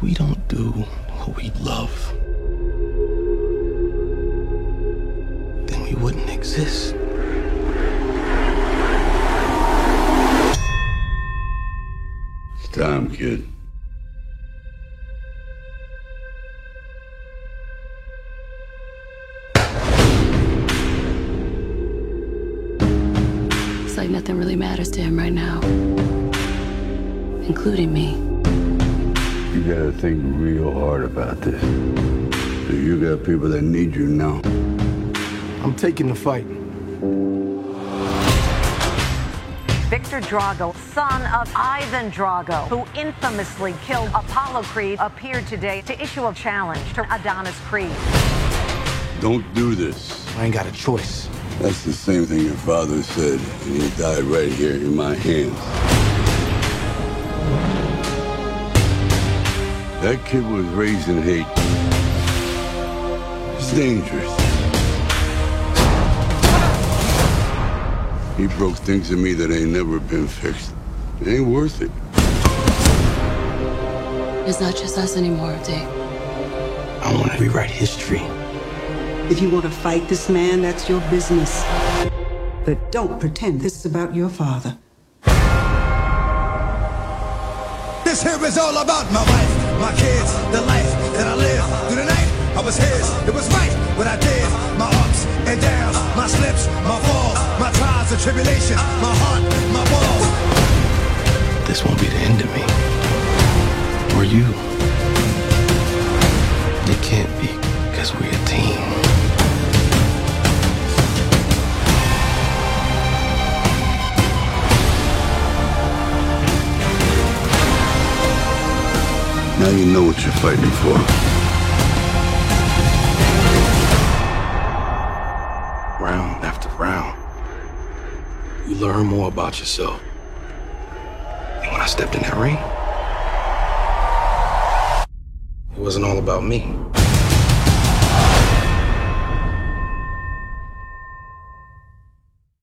If we don't do what we love, then we wouldn't exist. It's time, kid. It's like nothing really matters to him right now, including me. You gotta think real hard about this. So you got people that need you now. I'm taking the fight. Viktor Drago, son of Ivan Drago, who infamously killed Apollo Creed, appeared today to issue a challenge to Adonis Creed. Don't do this. I ain't got a choice. That's the same thing your father said, and he died right here in my hands. That kid was raised in hate. It's dangerous. He broke things in me that ain't never been fixed. It ain't worth it. It's not just us anymore, Dave. I want to rewrite history. If you want to fight this man, that's your business. But don't pretend this is about your father. This here is all about my wife, my kids, the life that I live. Through the night, I was his. It was right what I did. My ups and downs, my slips, my falls, my trials and tribulations, my heart, my walls. This won't be the end of me. Or you. It can't be, because we're Now you know what you're fighting for. Round after round, you learn more about yourself. And when I stepped in that ring, it wasn't all about me.